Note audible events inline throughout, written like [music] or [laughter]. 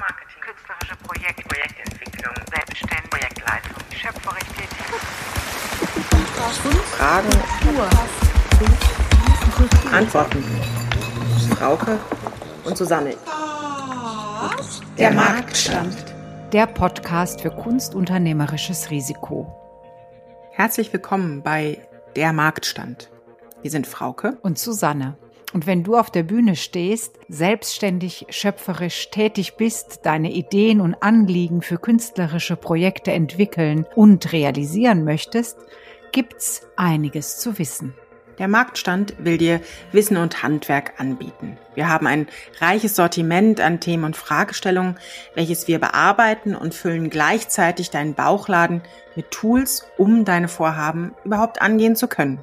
Kulturmarketing, künstlerische Projekte, Projektentwicklung, Selbstständigkeit, Projektleitung, schöpferisch tätig. Fragen, Antworten. Frauke und Susanne. Der Marktstand. Der Podcast für kunstunternehmerisches Risiko. Herzlich willkommen bei Der Marktstand. Wir sind Frauke Und Susanne. Und wenn du auf der Bühne stehst, selbstständig, schöpferisch tätig bist, deine Ideen und Anliegen für künstlerische Projekte entwickeln und realisieren möchtest, gibt's einiges zu wissen. Der Marktstand will dir Wissen und Handwerk anbieten. Wir haben ein reiches Sortiment an Themen und Fragestellungen, welches wir bearbeiten und füllen gleichzeitig deinen Bauchladen mit Tools, um deine Vorhaben überhaupt angehen zu können.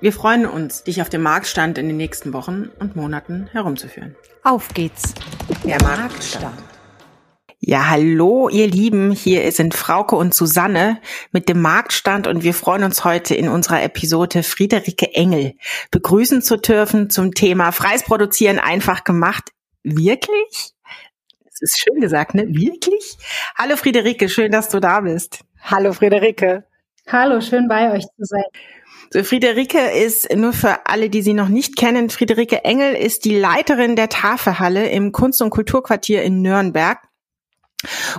Wir freuen uns, dich auf dem Marktstand in den nächsten Wochen und Monaten herumzuführen. Auf geht's. Der Marktstand. Ja, hallo, ihr Lieben. Hier sind Frauke und Susanne mit dem Marktstand und wir freuen uns heute in unserer Episode Friederike Engel begrüßen zu dürfen zum Thema Freies Produzieren einfach gemacht. Wirklich? Das ist schön gesagt, ne? Wirklich? Hallo Friederike, schön, dass du da bist. Hallo Friederike. Hallo, schön bei euch zu sein. So, Friederike ist, nur für alle, die sie noch nicht kennen, Friederike Engel ist die Leiterin der Tafelhalle im Kunst- und Kulturquartier in Nürnberg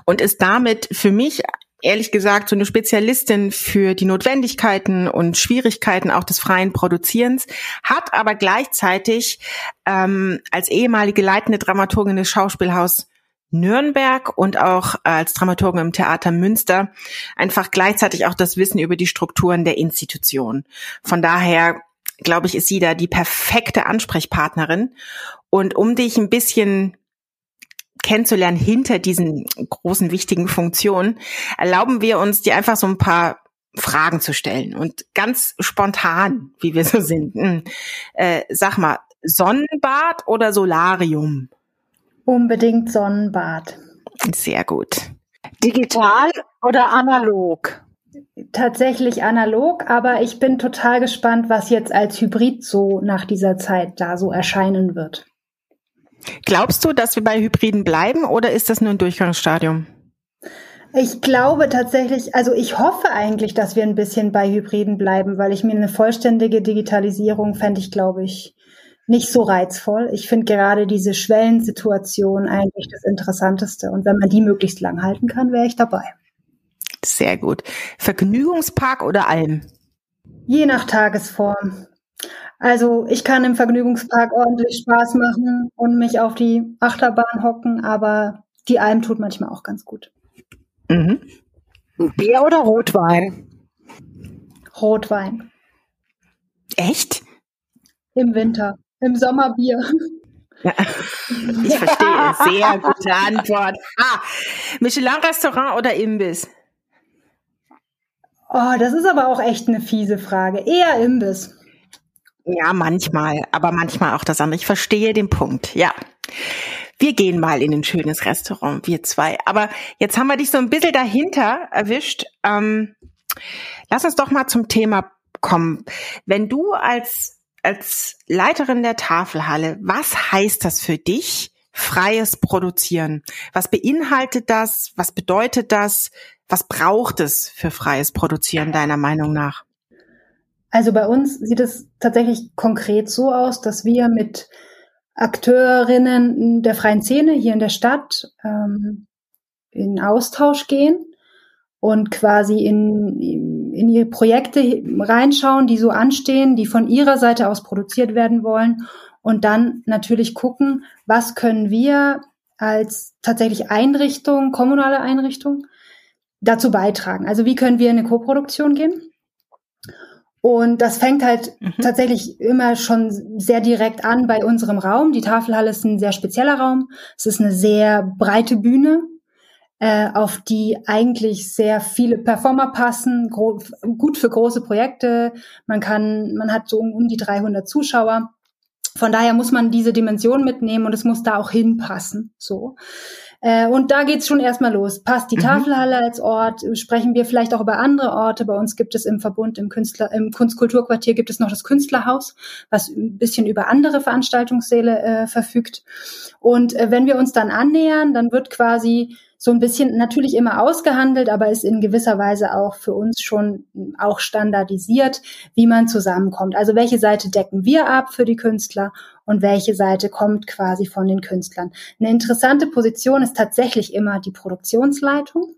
und ist damit für mich ehrlich gesagt so eine Spezialistin für die Notwendigkeiten und Schwierigkeiten auch des freien Produzierens, hat aber gleichzeitig ähm, als ehemalige leitende Dramaturgin des Schauspielhaus Nürnberg und auch als Dramaturgin im Theater Münster einfach gleichzeitig auch das Wissen über die Strukturen der Institution. Von daher glaube ich, ist sie da die perfekte Ansprechpartnerin. Und um dich ein bisschen kennenzulernen hinter diesen großen wichtigen Funktionen, erlauben wir uns, dir einfach so ein paar Fragen zu stellen und ganz spontan, wie wir so sind. Hm, äh, sag mal, Sonnenbad oder Solarium? Unbedingt Sonnenbad. Sehr gut. Digital oder analog? Tatsächlich analog, aber ich bin total gespannt, was jetzt als Hybrid so nach dieser Zeit da so erscheinen wird. Glaubst du, dass wir bei Hybriden bleiben oder ist das nur ein Durchgangsstadium? Ich glaube tatsächlich, also ich hoffe eigentlich, dass wir ein bisschen bei Hybriden bleiben, weil ich mir eine vollständige Digitalisierung fände ich, glaube ich, nicht so reizvoll. Ich finde gerade diese Schwellensituation eigentlich das Interessanteste. Und wenn man die möglichst lang halten kann, wäre ich dabei. Sehr gut. Vergnügungspark oder Alm? Je nach Tagesform. Also ich kann im Vergnügungspark ordentlich Spaß machen und mich auf die Achterbahn hocken, aber die Alm tut manchmal auch ganz gut. Mhm. Bier oder Rotwein? Rotwein. Echt? Im Winter. Im Sommer Bier. Ja, ich verstehe. Sehr gute Antwort. Ah, Michelin-Restaurant oder Imbiss? Oh, das ist aber auch echt eine fiese Frage. Eher Imbiss. Ja, manchmal, aber manchmal auch das andere. Ich verstehe den Punkt, ja. Wir gehen mal in ein schönes Restaurant, wir zwei. Aber jetzt haben wir dich so ein bisschen dahinter erwischt. Ähm, lass uns doch mal zum Thema kommen. Wenn du als, als Leiterin der Tafelhalle, was heißt das für dich, freies Produzieren? Was beinhaltet das? Was bedeutet das? Was braucht es für freies Produzieren deiner Meinung nach? Also bei uns sieht es tatsächlich konkret so aus, dass wir mit Akteurinnen der freien Szene hier in der Stadt ähm, in Austausch gehen und quasi in, in ihre Projekte reinschauen, die so anstehen, die von ihrer Seite aus produziert werden wollen und dann natürlich gucken, was können wir als tatsächlich Einrichtung, kommunale Einrichtung dazu beitragen. Also wie können wir in eine Koproduktion gehen? Und das fängt halt mhm. tatsächlich immer schon sehr direkt an bei unserem Raum. Die Tafelhalle ist ein sehr spezieller Raum. Es ist eine sehr breite Bühne. Äh, auf die eigentlich sehr viele Performer passen, gut für große Projekte. Man kann, man hat so um, um die 300 Zuschauer. Von daher muss man diese Dimension mitnehmen und es muss da auch hinpassen. So. Äh, und da geht's schon erstmal los. Passt die mhm. Tafelhalle als Ort? Sprechen wir vielleicht auch über andere Orte? Bei uns gibt es im Verbund, im Künstler, im Kunstkulturquartier gibt es noch das Künstlerhaus, was ein bisschen über andere Veranstaltungssäle äh, verfügt. Und äh, wenn wir uns dann annähern, dann wird quasi so ein bisschen natürlich immer ausgehandelt, aber ist in gewisser Weise auch für uns schon auch standardisiert, wie man zusammenkommt. Also welche Seite decken wir ab für die Künstler und welche Seite kommt quasi von den Künstlern. Eine interessante Position ist tatsächlich immer die Produktionsleitung,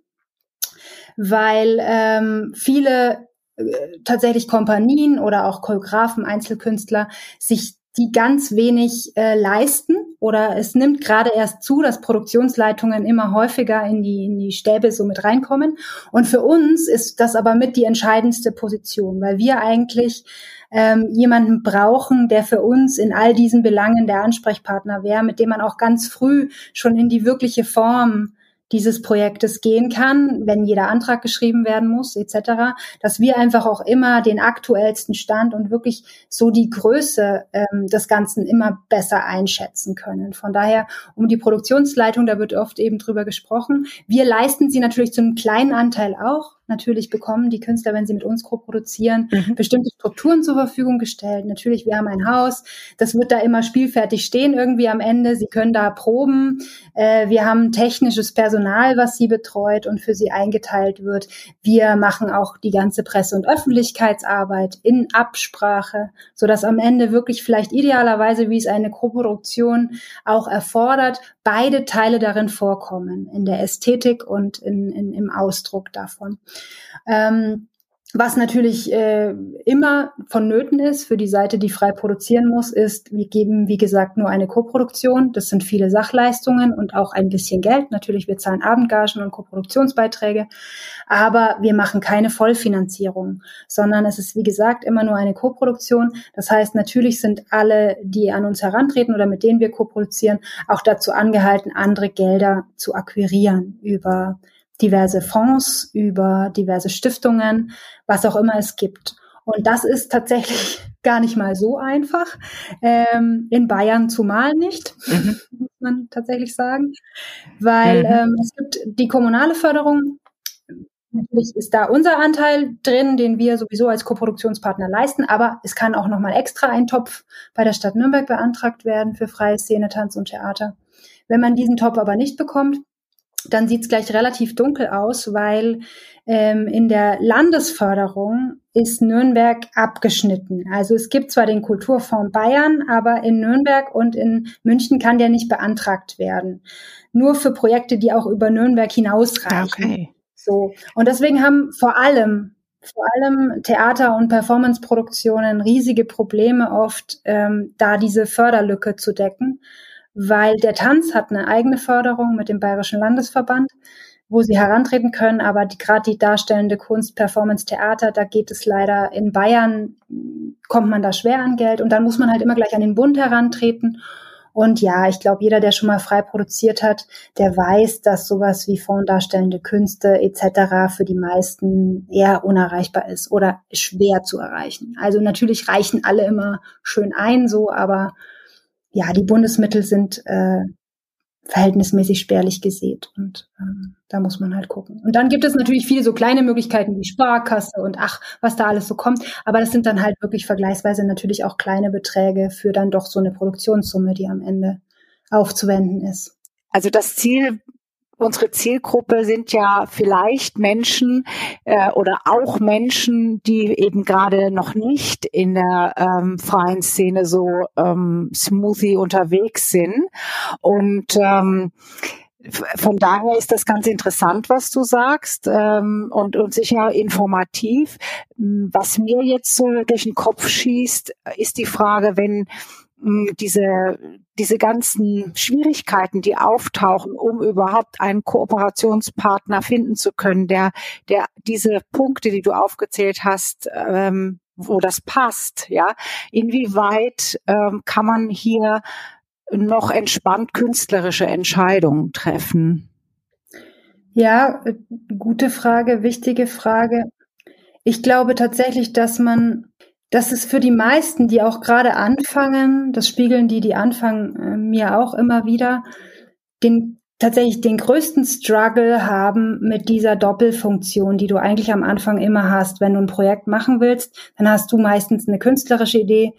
weil ähm, viele äh, tatsächlich Kompanien oder auch Choreografen, Einzelkünstler sich die ganz wenig äh, leisten oder es nimmt gerade erst zu, dass Produktionsleitungen immer häufiger in die, in die Stäbe so mit reinkommen. Und für uns ist das aber mit die entscheidendste Position, weil wir eigentlich ähm, jemanden brauchen, der für uns in all diesen Belangen der Ansprechpartner wäre, mit dem man auch ganz früh schon in die wirkliche Form dieses Projektes gehen kann, wenn jeder Antrag geschrieben werden muss, etc., dass wir einfach auch immer den aktuellsten Stand und wirklich so die Größe ähm, des Ganzen immer besser einschätzen können. Von daher um die Produktionsleitung, da wird oft eben drüber gesprochen. Wir leisten sie natürlich zu einem kleinen Anteil auch, Natürlich bekommen die Künstler, wenn sie mit uns co-produzieren, mhm. bestimmte Strukturen zur Verfügung gestellt. Natürlich, wir haben ein Haus, das wird da immer spielfertig stehen irgendwie am Ende. Sie können da proben. Äh, wir haben technisches Personal, was sie betreut und für sie eingeteilt wird. Wir machen auch die ganze Presse- und Öffentlichkeitsarbeit in Absprache, so dass am Ende wirklich vielleicht idealerweise, wie es eine Co-Produktion auch erfordert, beide Teile darin vorkommen, in der Ästhetik und in, in, im Ausdruck davon. Ähm, was natürlich äh, immer vonnöten ist für die Seite, die frei produzieren muss, ist, wir geben, wie gesagt, nur eine Koproduktion. Das sind viele Sachleistungen und auch ein bisschen Geld. Natürlich, wir zahlen Abendgagen und Koproduktionsbeiträge, aber wir machen keine Vollfinanzierung, sondern es ist, wie gesagt, immer nur eine Koproduktion. Das heißt, natürlich sind alle, die an uns herantreten oder mit denen wir koproduzieren, auch dazu angehalten, andere Gelder zu akquirieren über diverse Fonds, über diverse Stiftungen, was auch immer es gibt. Und das ist tatsächlich [laughs] gar nicht mal so einfach. Ähm, in Bayern zumal nicht, mhm. [laughs] muss man tatsächlich sagen. Weil mhm. ähm, es gibt die kommunale Förderung. Natürlich ist da unser Anteil drin, den wir sowieso als Koproduktionspartner leisten, aber es kann auch nochmal extra ein Topf bei der Stadt Nürnberg beantragt werden für freie Szene, Tanz und Theater. Wenn man diesen Topf aber nicht bekommt, dann sieht es gleich relativ dunkel aus, weil ähm, in der Landesförderung ist Nürnberg abgeschnitten. Also es gibt zwar den Kulturfonds Bayern, aber in Nürnberg und in München kann der nicht beantragt werden. Nur für Projekte, die auch über Nürnberg hinausreichen. Okay. So. Und deswegen haben vor allem vor allem Theater- und Performanceproduktionen riesige Probleme oft, ähm, da diese Förderlücke zu decken weil der Tanz hat eine eigene Förderung mit dem Bayerischen Landesverband, wo sie herantreten können, aber die, gerade die darstellende Kunst, Performance, Theater, da geht es leider in Bayern, kommt man da schwer an Geld und dann muss man halt immer gleich an den Bund herantreten. Und ja, ich glaube, jeder, der schon mal frei produziert hat, der weiß, dass sowas wie fonddarstellende Künste etc. für die meisten eher unerreichbar ist oder schwer zu erreichen. Also natürlich reichen alle immer schön ein, so, aber ja, die Bundesmittel sind äh, verhältnismäßig spärlich gesät und ähm, da muss man halt gucken. Und dann gibt es natürlich viele so kleine Möglichkeiten wie Sparkasse und ach, was da alles so kommt, aber das sind dann halt wirklich vergleichsweise natürlich auch kleine Beträge für dann doch so eine Produktionssumme, die am Ende aufzuwenden ist. Also das Ziel unsere Zielgruppe sind ja vielleicht Menschen äh, oder auch Menschen, die eben gerade noch nicht in der ähm, freien Szene so ähm, smoothie unterwegs sind. Und ähm, von daher ist das ganz interessant, was du sagst ähm, und, und sicher informativ. Was mir jetzt so durch den Kopf schießt, ist die Frage, wenn diese, diese ganzen Schwierigkeiten, die auftauchen, um überhaupt einen Kooperationspartner finden zu können, der, der diese Punkte, die du aufgezählt hast, ähm, wo das passt, ja, inwieweit ähm, kann man hier noch entspannt künstlerische Entscheidungen treffen? Ja, äh, gute Frage, wichtige Frage. Ich glaube tatsächlich, dass man, dass es für die meisten, die auch gerade anfangen, das spiegeln die, die anfangen, äh, mir auch immer wieder, den tatsächlich den größten Struggle haben mit dieser Doppelfunktion, die du eigentlich am Anfang immer hast. Wenn du ein Projekt machen willst, dann hast du meistens eine künstlerische Idee,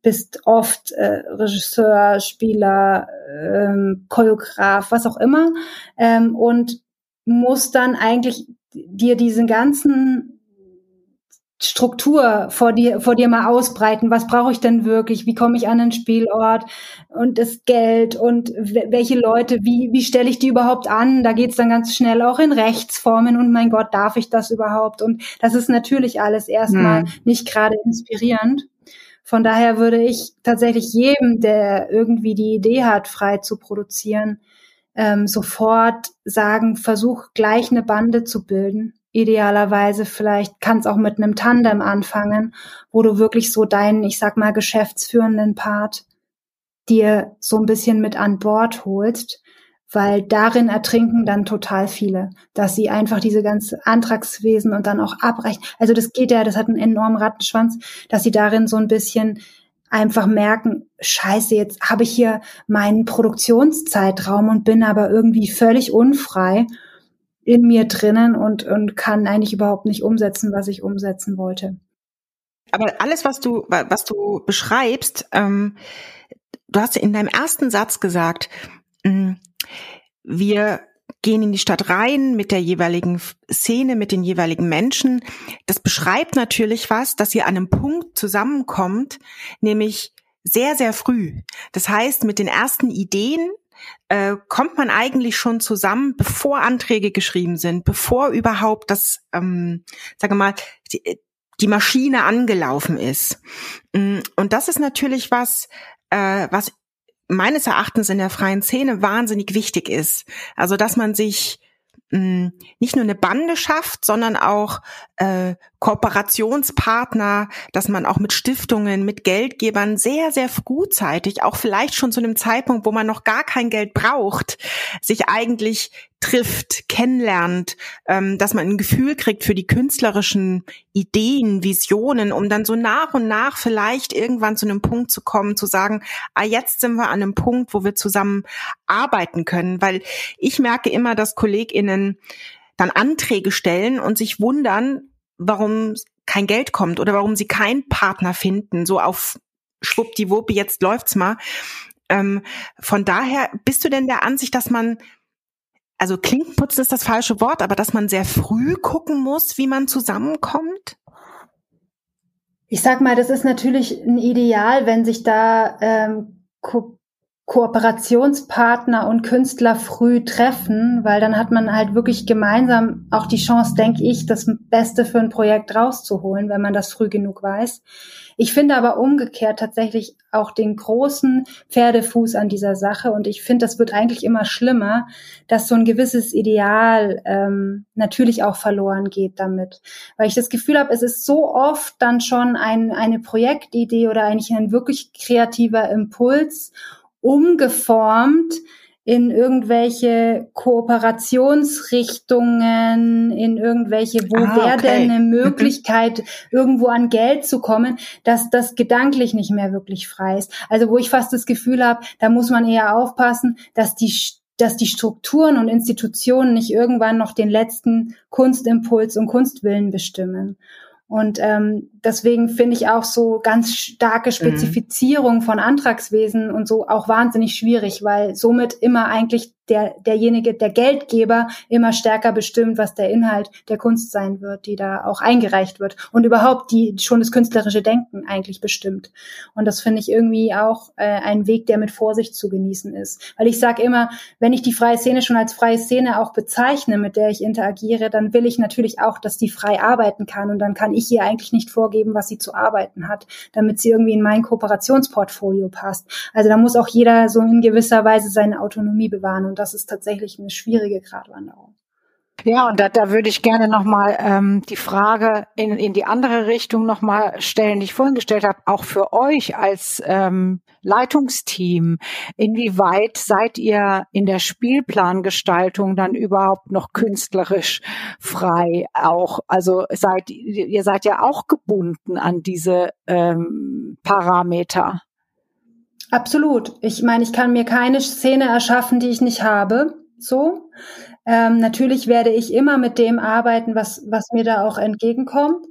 bist oft äh, Regisseur, Spieler, ähm, Choreograf, was auch immer, ähm, und musst dann eigentlich dir diesen ganzen Struktur vor dir, vor dir mal ausbreiten. Was brauche ich denn wirklich? Wie komme ich an den Spielort? Und das Geld und welche Leute, wie, wie stelle ich die überhaupt an? Da geht's dann ganz schnell auch in Rechtsformen und mein Gott, darf ich das überhaupt? Und das ist natürlich alles erstmal hm. nicht gerade inspirierend. Von daher würde ich tatsächlich jedem, der irgendwie die Idee hat, frei zu produzieren, ähm, sofort sagen, versuch gleich eine Bande zu bilden idealerweise vielleicht kann auch mit einem Tandem anfangen, wo du wirklich so deinen, ich sag mal, geschäftsführenden Part dir so ein bisschen mit an Bord holst, weil darin ertrinken dann total viele, dass sie einfach diese ganze Antragswesen und dann auch abbrechen. Also das geht ja, das hat einen enormen Rattenschwanz, dass sie darin so ein bisschen einfach merken, scheiße, jetzt habe ich hier meinen Produktionszeitraum und bin aber irgendwie völlig unfrei in mir drinnen und, und kann eigentlich überhaupt nicht umsetzen, was ich umsetzen wollte. Aber alles, was du, was du beschreibst, ähm, du hast in deinem ersten Satz gesagt, mh, mm, wir gehen in die Stadt rein mit der jeweiligen Szene, mit den jeweiligen Menschen. Das beschreibt natürlich was, dass ihr an einem Punkt zusammenkommt, nämlich sehr, sehr früh. Das heißt, mit den ersten Ideen, äh, kommt man eigentlich schon zusammen, bevor Anträge geschrieben sind, bevor überhaupt das, ähm, sage mal, die, die Maschine angelaufen ist. Mm, und das ist natürlich was, äh, was meines Erachtens in der freien Szene wahnsinnig wichtig ist. Also, dass man sich mh, nicht nur eine Bande schafft, sondern auch äh, Kooperationspartner, dass man auch mit Stiftungen, mit Geldgebern sehr, sehr frühzeitig, auch vielleicht schon zu einem Zeitpunkt, wo man noch gar kein Geld braucht, sich eigentlich trifft, kennenlernt, ähm, dass man ein Gefühl kriegt für die künstlerischen Ideen, Visionen, um dann so nach und nach vielleicht irgendwann zu einem Punkt zu kommen, zu sagen, ah, jetzt sind wir an einem Punkt, wo wir zusammen arbeiten können. Weil ich merke immer, dass KollegInnen dann Anträge stellen und sich wundern, warum kein Geld kommt oder warum sie keinen Partner finden, so auf schwuppdiwupp, jetzt läuft's mal. Ähm, von daher, bist du denn der Ansicht, dass man, also Klinkenputzen ist das falsche Wort, aber dass man sehr früh gucken muss, wie man zusammenkommt? Ich sag mal, das ist natürlich ein Ideal, wenn sich da ähm, Kooperationspartner und Künstler früh treffen, weil dann hat man halt wirklich gemeinsam auch die Chance, denke ich, das Beste für ein Projekt rauszuholen, wenn man das früh genug weiß. Ich finde aber umgekehrt tatsächlich auch den großen Pferdefuß an dieser Sache und ich finde, das wird eigentlich immer schlimmer, dass so ein gewisses Ideal ähm, natürlich auch verloren geht damit, weil ich das Gefühl habe, es ist so oft dann schon ein, eine Projektidee oder eigentlich ein wirklich kreativer Impuls umgeformt in irgendwelche Kooperationsrichtungen, in irgendwelche, wo ah, wäre okay. denn eine mhm. Möglichkeit, irgendwo an Geld zu kommen, dass das gedanklich nicht mehr wirklich frei ist. Also wo ich fast das Gefühl habe, da muss man eher aufpassen, dass die dass die Strukturen und Institutionen nicht irgendwann noch den letzten Kunstimpuls und Kunstwillen bestimmen. Und ähm, deswegen finde ich auch so ganz starke mhm. Spezifizierung mhm. von Antragswesen und so auch wahnsinnig schwierig, weil somit immer eigentlich der, derjenige, der Geldgeber immer stärker bestimmt, was der Inhalt der Kunst sein wird, die da auch eingereicht wird und überhaupt die schon das künstlerische Denken eigentlich bestimmt. Und das finde ich irgendwie auch äh, ein Weg, der mit Vorsicht zu genießen ist. Weil ich sage immer, wenn ich die freie Szene schon als freie Szene auch bezeichne, mit der ich interagiere, dann will ich natürlich auch, dass die frei arbeiten kann und dann kann ich ihr eigentlich nicht vorgeben, was sie zu arbeiten hat, damit sie irgendwie in mein Kooperationsportfolio passt. Also da muss auch jeder so in gewisser Weise seine Autonomie bewahren und das ist tatsächlich eine schwierige Gratwanderung. Ja, und da, da würde ich gerne nochmal ähm, die Frage in, in die andere Richtung nochmal stellen, die ich vorhin gestellt habe, auch für euch als ähm, Leitungsteam. Inwieweit seid ihr in der Spielplangestaltung dann überhaupt noch künstlerisch frei? Auch, also seid ihr seid ja auch gebunden an diese ähm, Parameter. Absolut. Ich meine, ich kann mir keine Szene erschaffen, die ich nicht habe. So. Ähm, natürlich werde ich immer mit dem arbeiten, was, was mir da auch entgegenkommt.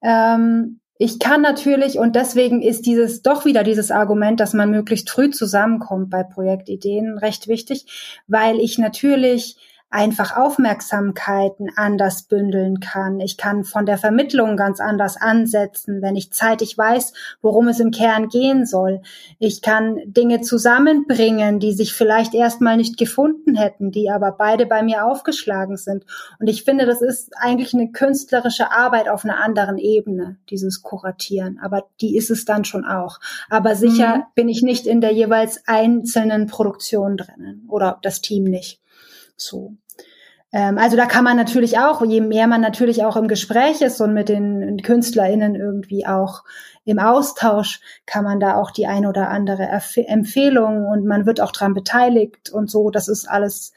Ähm, ich kann natürlich, und deswegen ist dieses doch wieder dieses Argument, dass man möglichst früh zusammenkommt bei Projektideen recht wichtig, weil ich natürlich einfach Aufmerksamkeiten anders bündeln kann. Ich kann von der Vermittlung ganz anders ansetzen, wenn ich zeitig weiß, worum es im Kern gehen soll. Ich kann Dinge zusammenbringen, die sich vielleicht erstmal nicht gefunden hätten, die aber beide bei mir aufgeschlagen sind. Und ich finde, das ist eigentlich eine künstlerische Arbeit auf einer anderen Ebene, dieses Kuratieren. Aber die ist es dann schon auch. Aber sicher mhm. bin ich nicht in der jeweils einzelnen Produktion drinnen oder das Team nicht. So. Ähm, also da kann man natürlich auch, je mehr man natürlich auch im Gespräch ist und mit den KünstlerInnen irgendwie auch im Austausch, kann man da auch die ein oder andere Erf Empfehlung und man wird auch dran beteiligt und so. Das ist alles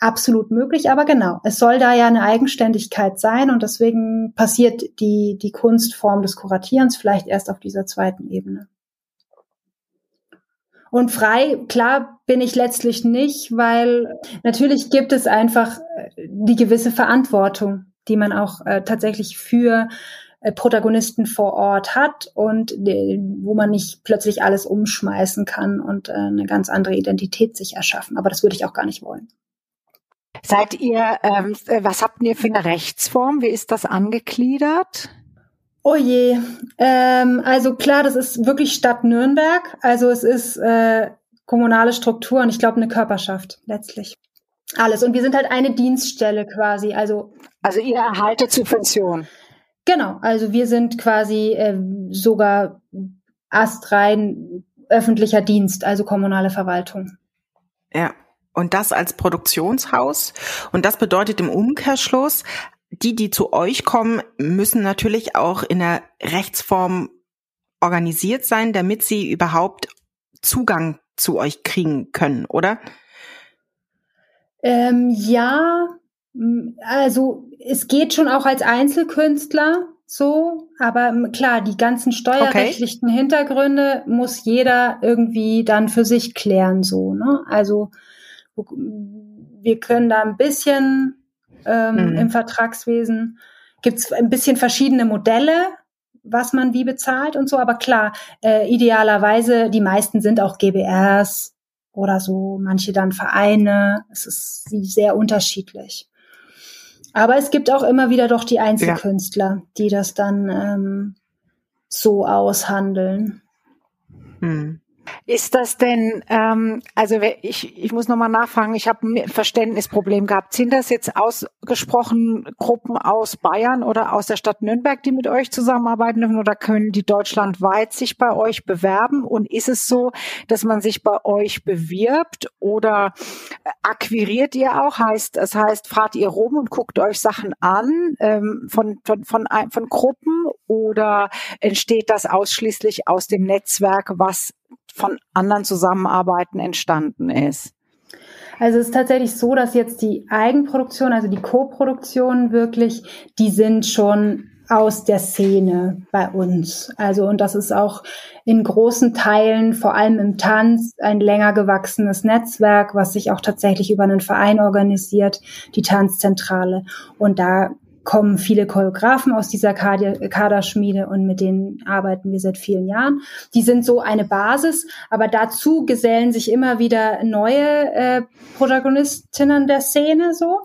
absolut möglich. Aber genau, es soll da ja eine Eigenständigkeit sein und deswegen passiert die, die Kunstform des Kuratierens vielleicht erst auf dieser zweiten Ebene. Und frei, klar, bin ich letztlich nicht, weil natürlich gibt es einfach äh, die gewisse Verantwortung, die man auch äh, tatsächlich für äh, Protagonisten vor Ort hat und die, wo man nicht plötzlich alles umschmeißen kann und äh, eine ganz andere Identität sich erschaffen. Aber das würde ich auch gar nicht wollen. Seid ihr, ähm, äh, was habt ihr für eine Rechtsform? Wie ist das angegliedert? Oh je, ähm, also klar, das ist wirklich Stadt Nürnberg. Also es ist äh, kommunale Struktur und ich glaube eine Körperschaft letztlich. Alles. Und wir sind halt eine Dienststelle quasi. Also, also ihr erhaltet Subvention. Genau, also wir sind quasi äh, sogar astrein öffentlicher Dienst, also kommunale Verwaltung. Ja, und das als Produktionshaus. Und das bedeutet im Umkehrschluss, die, die zu euch kommen, müssen natürlich auch in der Rechtsform organisiert sein, damit sie überhaupt Zugang zu euch kriegen können, oder? Ähm, ja, also es geht schon auch als Einzelkünstler so, aber klar, die ganzen steuerrechtlichen okay. Hintergründe muss jeder irgendwie dann für sich klären, so, ne? Also wir können da ein bisschen ähm, mhm. im Vertragswesen. Gibt es ein bisschen verschiedene Modelle, was man wie bezahlt und so, aber klar, äh, idealerweise, die meisten sind auch GBRs oder so, manche dann Vereine. Es ist sehr unterschiedlich. Aber es gibt auch immer wieder doch die Einzelkünstler, ja. die das dann ähm, so aushandeln. Hm. Ist das denn, ähm, also ich, ich muss nochmal nachfragen, ich habe ein Verständnisproblem gehabt. Sind das jetzt ausgesprochen Gruppen aus Bayern oder aus der Stadt Nürnberg, die mit euch zusammenarbeiten dürfen oder können die deutschlandweit sich bei euch bewerben? Und ist es so, dass man sich bei euch bewirbt oder akquiriert ihr auch? Heißt, das heißt, fahrt ihr rum und guckt euch Sachen an ähm, von, von, von, von Gruppen oder entsteht das ausschließlich aus dem Netzwerk, was von anderen Zusammenarbeiten entstanden ist? Also es ist tatsächlich so, dass jetzt die Eigenproduktion, also die Co-Produktion wirklich, die sind schon aus der Szene bei uns. Also und das ist auch in großen Teilen, vor allem im Tanz, ein länger gewachsenes Netzwerk, was sich auch tatsächlich über einen Verein organisiert, die Tanzzentrale. Und da kommen viele Choreografen aus dieser Kaderschmiede und mit denen arbeiten wir seit vielen Jahren. Die sind so eine Basis, aber dazu gesellen sich immer wieder neue äh, Protagonistinnen der Szene so.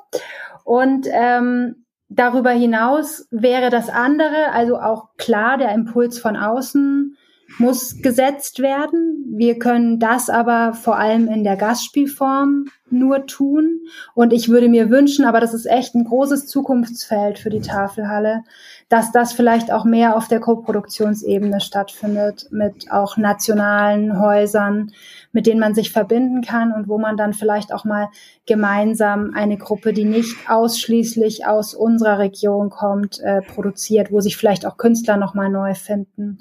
Und ähm, darüber hinaus wäre das andere, also auch klar der Impuls von außen, muss gesetzt werden. Wir können das aber vor allem in der Gastspielform nur tun. Und ich würde mir wünschen, aber das ist echt ein großes Zukunftsfeld für die Tafelhalle, dass das vielleicht auch mehr auf der Koproduktionsebene stattfindet, mit auch nationalen Häusern, mit denen man sich verbinden kann und wo man dann vielleicht auch mal gemeinsam eine Gruppe, die nicht ausschließlich aus unserer Region kommt, äh, produziert, wo sich vielleicht auch Künstler nochmal neu finden.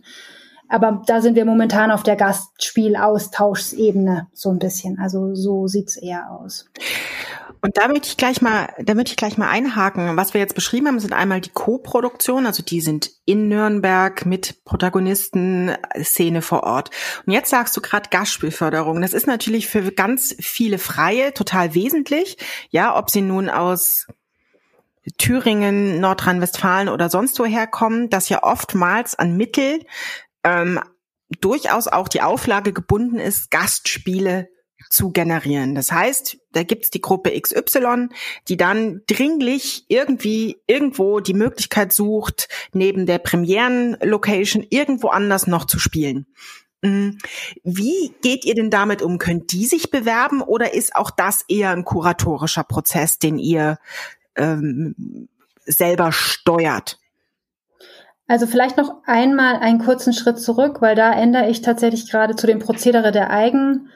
Aber da sind wir momentan auf der Gastspielaustauschsebene so ein bisschen. Also so sieht's eher aus. Und da möchte ich gleich mal, da möchte ich gleich mal einhaken. Was wir jetzt beschrieben haben, sind einmal die Co-Produktion, also die sind in Nürnberg mit Protagonisten, Szene vor Ort. Und jetzt sagst du gerade Gastspielförderung. Das ist natürlich für ganz viele Freie total wesentlich. Ja, ob sie nun aus Thüringen, Nordrhein-Westfalen oder sonst woher kommen, dass ja oftmals an Mittel ähm, durchaus auch die Auflage gebunden ist, Gastspiele zu generieren. Das heißt, da gibt's die Gruppe XY, die dann dringlich irgendwie irgendwo die Möglichkeit sucht, neben der Premieren-Location irgendwo anders noch zu spielen. Mm, wie geht ihr denn damit um? Könnt die sich bewerben oder ist auch das eher ein kuratorischer Prozess, den ihr ähm, selber steuert? Also vielleicht noch einmal einen kurzen Schritt zurück, weil da ändere ich tatsächlich gerade zu dem Prozedere der Eigen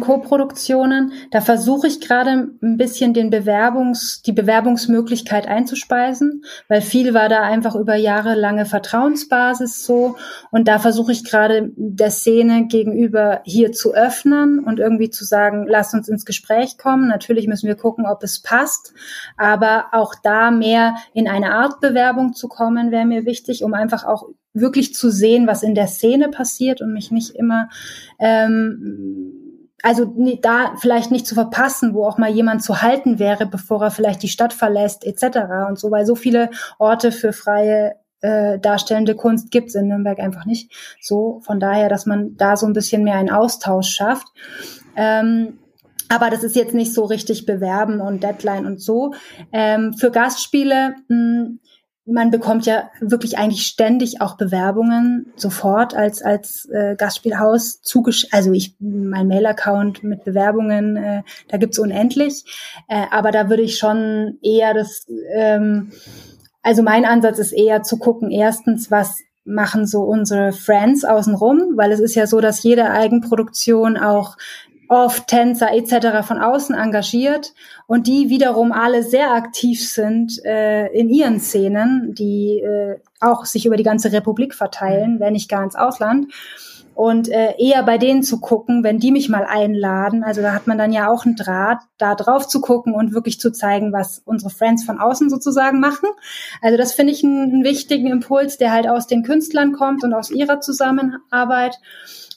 Co-Produktionen. Da versuche ich gerade ein bisschen den Bewerbungs, die Bewerbungsmöglichkeit einzuspeisen, weil viel war da einfach über jahrelange Vertrauensbasis so. Und da versuche ich gerade der Szene gegenüber hier zu öffnen und irgendwie zu sagen, lasst uns ins Gespräch kommen. Natürlich müssen wir gucken, ob es passt. Aber auch da mehr in eine Art Bewerbung zu kommen, wäre mir wichtig, um einfach auch wirklich zu sehen, was in der Szene passiert und mich nicht immer ähm, also da vielleicht nicht zu verpassen, wo auch mal jemand zu halten wäre, bevor er vielleicht die Stadt verlässt, etc. und so, weil so viele Orte für freie äh, darstellende Kunst gibt's in Nürnberg einfach nicht. So, von daher, dass man da so ein bisschen mehr einen Austausch schafft. Ähm, aber das ist jetzt nicht so richtig bewerben und Deadline und so. Ähm, für Gastspiele mh, hm, man bekommt ja wirklich eigentlich ständig auch Bewerbungen sofort als als äh, Gastspielhaus zugesch also ich mein Mail-Account mit Bewerbungen äh, da gibt's unendlich. Äh, aber da würde ich schon eher das ähm, also mein Ansatz ist eher zu gucken erstens was machen so unsere Friends außenrum, weil es ist ja so, dass jede Eigenproduktion auch oft Tänzer etc. von außen engagiert und die wiederum alle sehr aktiv sind äh, in ihren Szenen, die äh, auch sich über die ganze Republik verteilen, wenn nicht gar ins Ausland. Und äh, eher bei denen zu gucken, wenn die mich mal einladen, also da hat man dann ja auch einen Draht, da drauf zu gucken und wirklich zu zeigen, was unsere Friends von außen sozusagen machen. Also das finde ich einen, wichtigen Impuls, der halt aus den Künstlern kommt und aus ihrer Zusammenarbeit.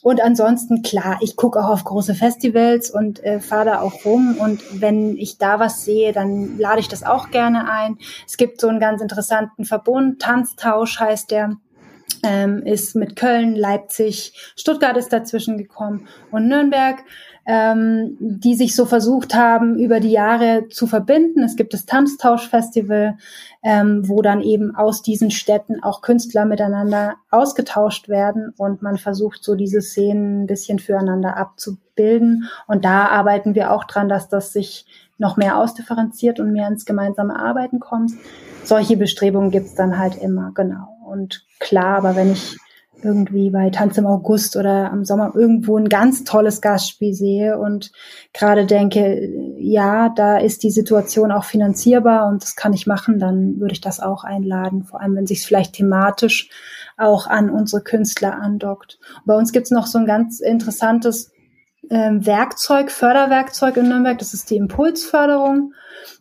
Und ansonsten, klar, ich gucke auch auf große Festivals und äh, fahre da auch rum. Und wenn ich da was sehe, dann lade ich das auch gerne ein. Es gibt so einen ganz interessanten Verbund, Tanztausch heißt der. Ähm, ist mit Köln, Leipzig, Stuttgart ist dazwischen gekommen und Nürnberg ähm, die sich so versucht haben, über die Jahre zu verbinden. Es gibt das Tanztauschfestival, ähm, wo dann eben aus diesen Städten auch Künstler miteinander ausgetauscht werden und man versucht so diese Szenen ein bisschen füreinander abzubilden. Und da arbeiten wir auch dran, dass das sich noch mehr ausdifferenziert und mehr ins gemeinsame Arbeiten kommt. Solche Bestrebungen gibt's dann halt immer, genau. Und klar, aber wenn ich irgendwie bei Tanz im August oder am Sommer irgendwo ein ganz tolles Gastspiel sehe und gerade denke, ja, da ist die Situation auch finanzierbar und das kann ich machen, dann würde ich das auch einladen, vor allem wenn sich es vielleicht thematisch auch an unsere Künstler andockt. Bei uns gibt's noch so ein ganz interessantes ähm, Werkzeug, Förderwerkzeug in Nürnberg, das ist die Impulsförderung.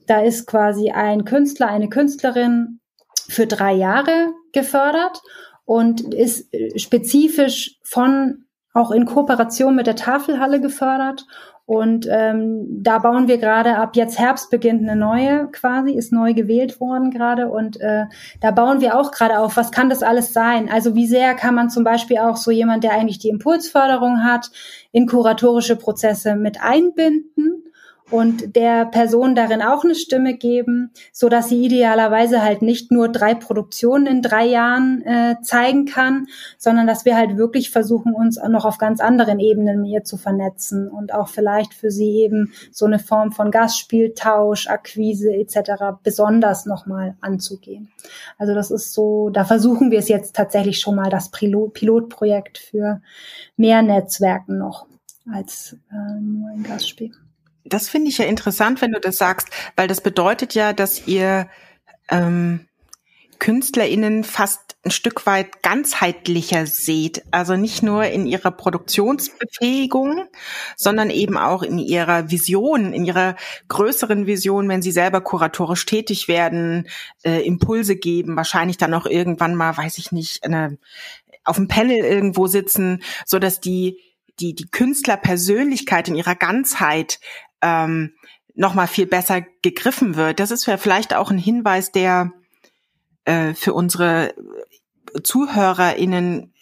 Da ist quasi ein Künstler, eine Künstlerin für drei Jahre gefördert und ist äh, spezifisch von auch in Kooperation mit der Tafelhalle gefördert. Und ähm, da bauen wir gerade ab jetzt Herbst beginnt eine neue quasi, ist neu gewählt worden gerade. Und äh, da bauen wir auch gerade auf, was kann das alles sein? Also wie sehr kann man zum Beispiel auch so jemand, der eigentlich die Impulsförderung hat, in kuratorische Prozesse mit einbinden? Und der Person darin auch eine Stimme geben, so dass sie idealerweise halt nicht nur drei Produktionen in drei Jahren äh, zeigen kann, sondern dass wir halt wirklich versuchen, uns noch auf ganz anderen Ebenen ihr zu vernetzen und auch vielleicht für sie eben so eine Form von Gastspieltausch, Akquise etc. besonders nochmal anzugehen. Also das ist so, da versuchen wir es jetzt tatsächlich schon mal das Pilotprojekt für mehr Netzwerken noch als äh, nur ein Gastspiel. Das finde ich ja interessant, wenn du das sagst, weil das bedeutet ja, dass ihr ähm, KünstlerInnen fast ein Stück weit ganzheitlicher seht. Also nicht nur in ihrer Produktionsbefähigung, sondern eben auch in ihrer Vision, in ihrer größeren Vision, wenn sie selber kuratorisch tätig werden, äh, Impulse geben, wahrscheinlich dann auch irgendwann mal, weiß ich nicht, eine, auf dem Panel irgendwo sitzen, so dass die die die Künstlerpersönlichkeit in ihrer Ganzheit ähm, noch mal viel besser gegriffen wird. Das ist vielleicht auch ein Hinweis, der äh, für unsere ZuhörerInnen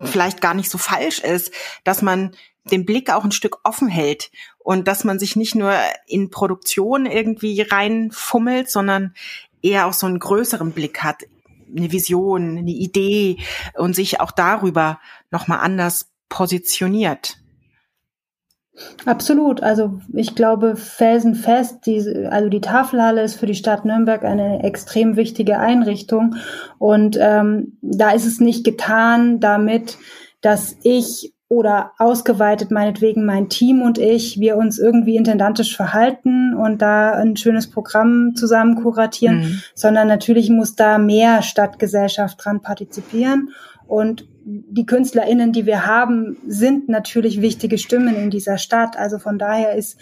vielleicht gar nicht so falsch ist, dass man den Blick auch ein Stück offen hält und dass man sich nicht nur in Produktion irgendwie reinfummelt, sondern eher auch so einen größeren Blick hat, eine Vision, eine Idee und sich auch darüber nochmal anders positioniert. Absolut. Also ich glaube felsenfest, die, also die Tafelhalle ist für die Stadt Nürnberg eine extrem wichtige Einrichtung. Und ähm, da ist es nicht getan damit, dass ich oder ausgeweitet meinetwegen mein Team und ich, wir uns irgendwie intendantisch verhalten und da ein schönes Programm zusammen kuratieren, mhm. sondern natürlich muss da mehr Stadtgesellschaft dran partizipieren. Und die KünstlerInnen, die wir haben, sind natürlich wichtige Stimmen in dieser Stadt. Also von daher ist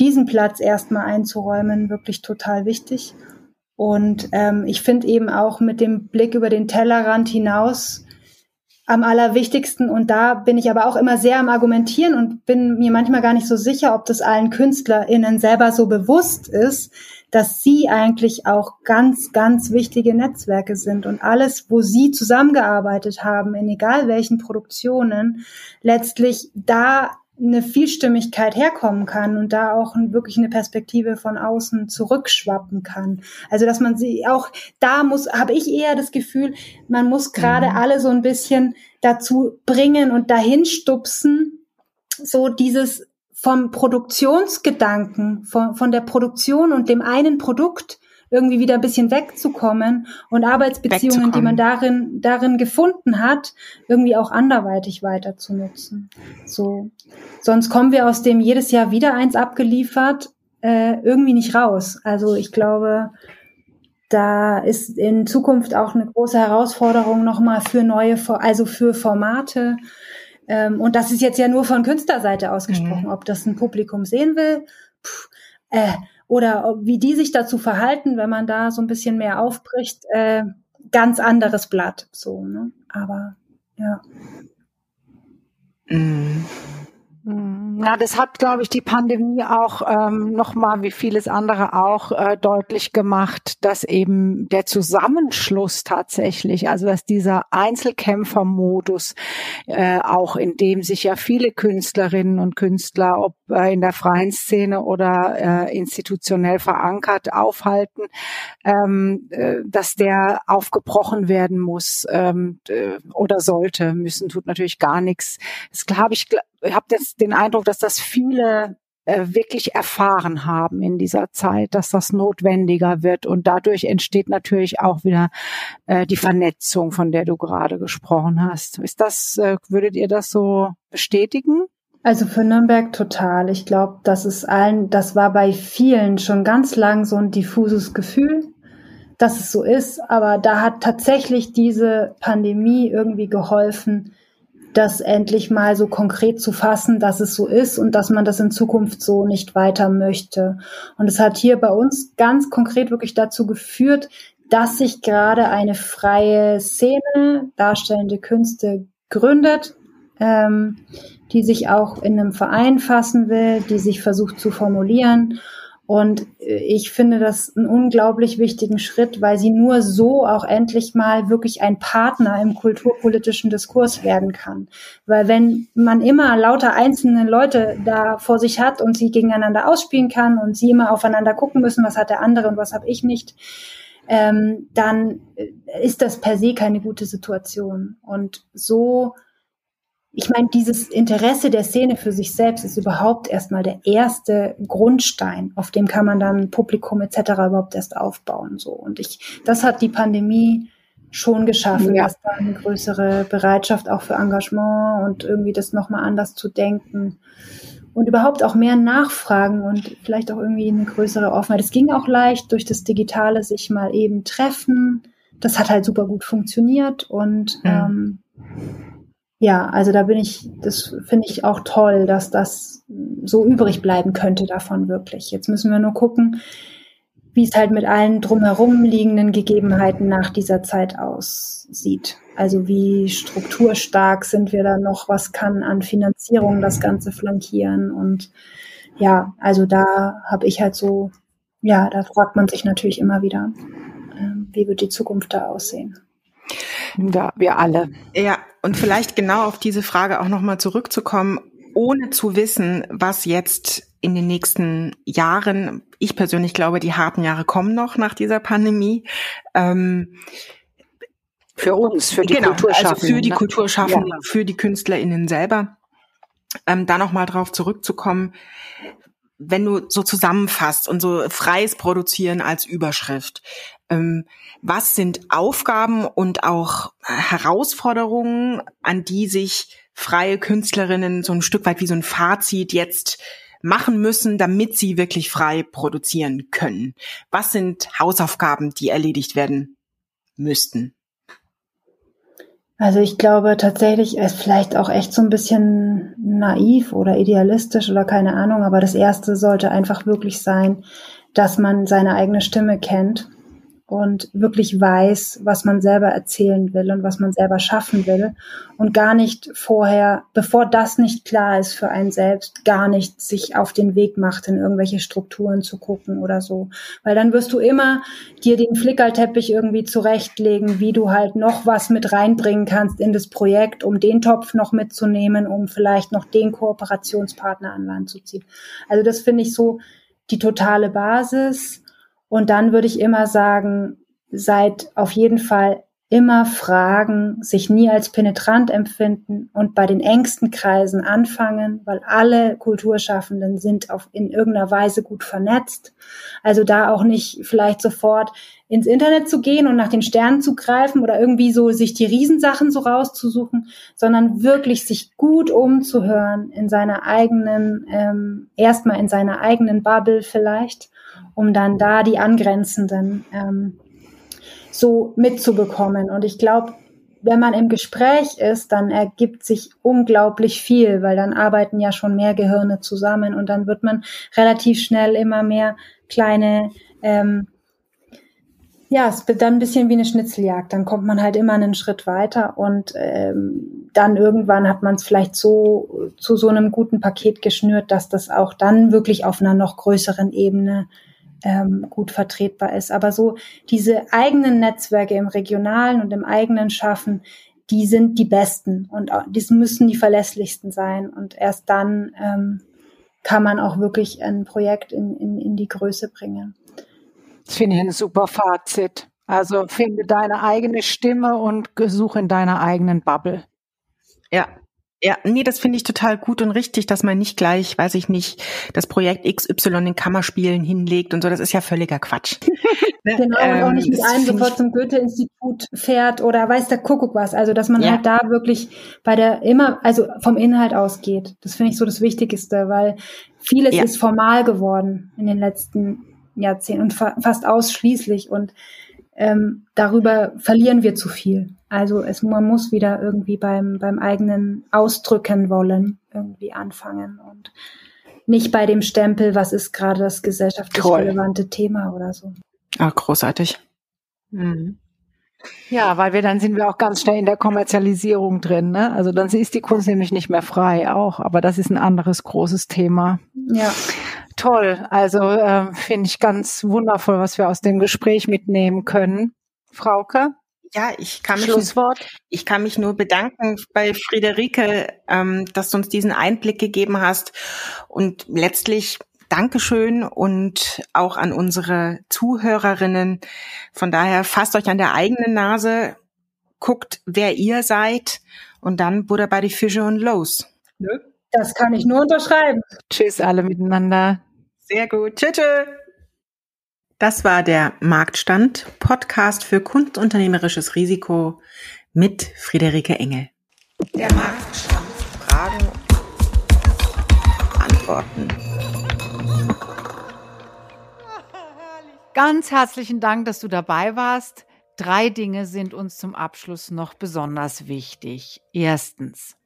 diesen Platz erstmal einzuräumen wirklich total wichtig. Und ähm, ich finde eben auch mit dem Blick über den Tellerrand hinaus am allerwichtigsten. Und da bin ich aber auch immer sehr am Argumentieren und bin mir manchmal gar nicht so sicher, ob das allen KünstlerInnen selber so bewusst ist, dass sie eigentlich auch ganz, ganz wichtige Netzwerke sind und alles, wo sie zusammengearbeitet haben, in egal welchen Produktionen, letztlich da eine Vielstimmigkeit herkommen kann und da auch wirklich eine Perspektive von außen zurückschwappen kann. Also dass man sie auch da muss, habe ich eher das Gefühl, man muss gerade mhm. alle so ein bisschen dazu bringen und dahin stupsen, so dieses vom Produktionsgedanken, von, von der Produktion und dem einen Produkt irgendwie wieder ein bisschen wegzukommen und Arbeitsbeziehungen, die man darin, darin gefunden hat, irgendwie auch anderweitig weiter zu nutzen. So. Sonst kommen wir aus dem jedes Jahr wieder eins abgeliefert, äh, irgendwie nicht raus. Also ich glaube, da ist in Zukunft auch eine große Herausforderung nochmal für neue, also für Formate, ähm, und das ist jetzt ja nur von Künstlerseite ausgesprochen, mhm. ob das ein Publikum sehen will pff, äh, oder wie die sich dazu verhalten, wenn man da so ein bisschen mehr aufbricht, äh, ganz anderes Blatt. So, ne? Aber ja. Mhm. Ja, das hat, glaube ich, die Pandemie auch ähm, nochmal, wie vieles andere auch, äh, deutlich gemacht, dass eben der Zusammenschluss tatsächlich, also dass dieser Einzelkämpfermodus, äh, auch in dem sich ja viele Künstlerinnen und Künstler, ob äh, in der freien Szene oder äh, institutionell verankert, aufhalten, ähm, äh, dass der aufgebrochen werden muss ähm, äh, oder sollte. Müssen tut natürlich gar nichts. Das habe ich ich habe jetzt den Eindruck, dass das viele äh, wirklich erfahren haben in dieser Zeit, dass das notwendiger wird und dadurch entsteht natürlich auch wieder äh, die Vernetzung, von der du gerade gesprochen hast. Ist das, äh, würdet ihr das so bestätigen? Also für Nürnberg total. Ich glaube, das ist allen, das war bei vielen schon ganz lang so ein diffuses Gefühl, dass es so ist. Aber da hat tatsächlich diese Pandemie irgendwie geholfen, das endlich mal so konkret zu fassen, dass es so ist und dass man das in Zukunft so nicht weiter möchte. Und es hat hier bei uns ganz konkret wirklich dazu geführt, dass sich gerade eine freie Szene darstellende Künste gründet, ähm, die sich auch in einem Verein fassen will, die sich versucht zu formulieren Und äh, ich finde das einen unglaublich wichtigen Schritt, weil sie nur so auch endlich mal wirklich ein Partner im kulturpolitischen Diskurs werden kann. Weil wenn man immer lauter einzelne Leute da vor sich hat und sie gegeneinander ausspielen kann und sie immer aufeinander gucken müssen, was hat der andere und was habe ich nicht, ähm, dann äh, ist das per se keine gute Situation. Und so ich meine, dieses Interesse der Szene für sich selbst ist überhaupt erstmal der erste Grundstein, auf dem kann man dann Publikum etc. überhaupt erst aufbauen. So und ich, das hat die Pandemie schon geschaffen, ja. dass da eine größere Bereitschaft auch für Engagement und irgendwie das nochmal anders zu denken und überhaupt auch mehr Nachfragen und vielleicht auch irgendwie eine größere Offenheit. Es ging auch leicht durch das Digitale sich mal eben treffen. Das hat halt super gut funktioniert und mhm. ähm, ja, also da bin ich, das finde ich auch toll, dass das so übrig bleiben könnte davon wirklich. Jetzt müssen wir nur gucken, wie es halt mit allen drumherum liegenden Gegebenheiten nach dieser Zeit aussieht. Also wie strukturstark sind wir da noch, was kann an Finanzierung das Ganze flankieren und ja, also da habe ich halt so, ja, da fragt man sich natürlich immer wieder, äh, wie wird die Zukunft da aussehen. Ja, wir alle. Ja, und vielleicht genau auf diese Frage auch nochmal zurückzukommen, ohne zu wissen, was jetzt in den nächsten Jahren, ich persönlich glaube, die harten Jahre kommen noch nach dieser Pandemie. Ähm, für uns, für die genau, Kulturschaffenden. Also für die ne? Kulturschaffenden, ja. für die KünstlerInnen selber. Ähm, da nochmal drauf zurückzukommen, wenn du so zusammenfasst und so freies Produzieren als Überschrift, ähm, was sind Aufgaben und auch Herausforderungen, an die sich freie Künstlerinnen so ein Stück weit wie so ein Fazit jetzt machen müssen, damit sie wirklich frei produzieren können? Was sind Hausaufgaben, die erledigt werden müssten? Also ich glaube tatsächlich, er ist vielleicht auch echt so ein bisschen naiv oder idealistisch oder keine Ahnung, aber das Erste sollte einfach wirklich sein, dass man seine eigene Stimme kennt und wirklich weiß, was man selber erzählen will und was man selber schaffen will und gar nicht vorher, bevor das nicht klar ist für einen selbst, gar nicht sich auf den Weg macht, in irgendwelche Strukturen zu gucken oder so. Weil dann wirst du immer dir den Flickerteppich irgendwie zurechtlegen, wie du halt noch was mit reinbringen kannst in das Projekt, um den Topf noch mitzunehmen, um vielleicht noch den Kooperationspartner an Land zu ziehen. Also das finde ich so die totale Basis und dann würde ich immer sagen, seid auf jeden Fall immer fragen, sich nie als penetrant empfinden und bei den engsten Kreisen anfangen, weil alle Kulturschaffenden sind auf, in irgendeiner Weise gut vernetzt. Also da auch nicht vielleicht sofort ins Internet zu gehen und nach den Sternen zu greifen oder irgendwie so sich die Riesensachen so rauszusuchen, sondern wirklich sich gut umzuhören in seiner eigenen, ähm, erstmal in seiner eigenen Bubble vielleicht um dann da die angrenzenden ähm, so mitzubekommen. Und ich glaube, wenn man im Gespräch ist, dann ergibt sich unglaublich viel, weil dann arbeiten ja schon mehr Gehirne zusammen und dann wird man relativ schnell immer mehr kleine, ähm, ja, es wird dann ein bisschen wie eine Schnitzeljagd. Dann kommt man halt immer einen Schritt weiter und ähm, dann irgendwann hat man es vielleicht so zu so einem guten Paket geschnürt, dass das auch dann wirklich auf einer noch größeren Ebene ähm, gut vertretbar ist. Aber so diese eigenen Netzwerke im regionalen und im eigenen Schaffen, die sind die besten und die müssen die verlässlichsten sein. Und erst dann ähm, kann man auch wirklich ein Projekt in, in, in die Größe bringen. Das finde ich ein super Fazit. Also finde deine eigene Stimme und suche in deiner eigenen Bubble. Ja, ja, nee, das finde ich total gut und richtig, dass man nicht gleich, weiß ich nicht, das Projekt XY in Kammerspielen hinlegt und so. Das ist ja völliger Quatsch. [laughs] Ne? genau, ähm, und auch nicht mit einem sofort zum Goethe-Institut fährt oder weiß der Kuckuck was. Also, dass man ja. halt da wirklich bei der immer, also vom Inhalt ausgeht. Das finde ich so das Wichtigste, weil vieles ja. ist formal geworden in den letzten Jahrzehnten und fa fast ausschließlich und ähm, darüber verlieren wir zu viel. Also es, man muss wieder irgendwie beim, beim eigenen Ausdrücken wollen irgendwie anfangen und nicht bei dem Stempel, was ist gerade das gesellschaftlich Toll. relevante Thema oder so. Ah, großartig. Mhm. Ja, weil wir dann sind wir auch ganz schnell in der Kommerzialisierung drin. Ne? Also dann ist die Kunst nämlich nicht mehr frei auch, aber das ist ein anderes großes Thema. Ja. Toll. Also äh, finde ich ganz wundervoll, was wir aus dem Gespräch mitnehmen können. Frauke? Ja, ich kann mich, Schlusswort. ich kann mich nur bedanken bei Friederike, ähm, dass du uns diesen Einblick gegeben hast und letztlich Dankeschön und auch an unsere Zuhörerinnen. Von daher fasst euch an der eigenen Nase, guckt, wer ihr seid und dann Buddha bei die Fische und los. Das kann ich nur unterschreiben. Tschüss alle miteinander. Sehr gut. Tschüss. Das war der Marktstand Podcast für kunstunternehmerisches Risiko mit Friederike Engel. Der Marktstand. Fragen, Antworten. Ganz herzlichen Dank, dass du dabei warst. Drei Dinge sind uns zum Abschluss noch besonders wichtig. Erstens,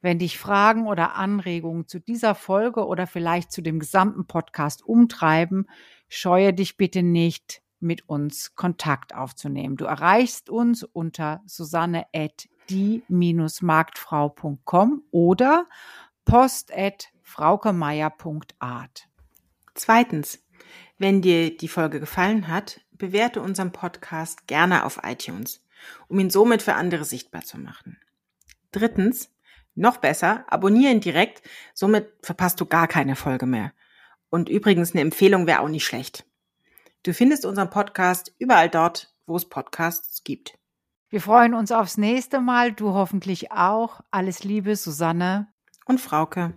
wenn dich Fragen oder Anregungen zu dieser Folge oder vielleicht zu dem gesamten Podcast umtreiben, scheue dich bitte nicht, mit uns Kontakt aufzunehmen. Du erreichst uns unter susanne at die-marktfrau.com oder post at fraukemeier.art. Zweitens, wenn dir die Folge gefallen hat, bewerte unseren Podcast gerne auf iTunes, um ihn somit für andere sichtbar zu machen. Drittens, noch besser, abonniere ihn direkt, somit verpasst du gar keine Folge mehr. Und übrigens, eine Empfehlung wäre auch nicht schlecht. Du findest unseren Podcast überall dort, wo es Podcasts gibt. Wir freuen uns aufs nächste Mal, du hoffentlich auch. Alles Liebe, Susanne und Frauke.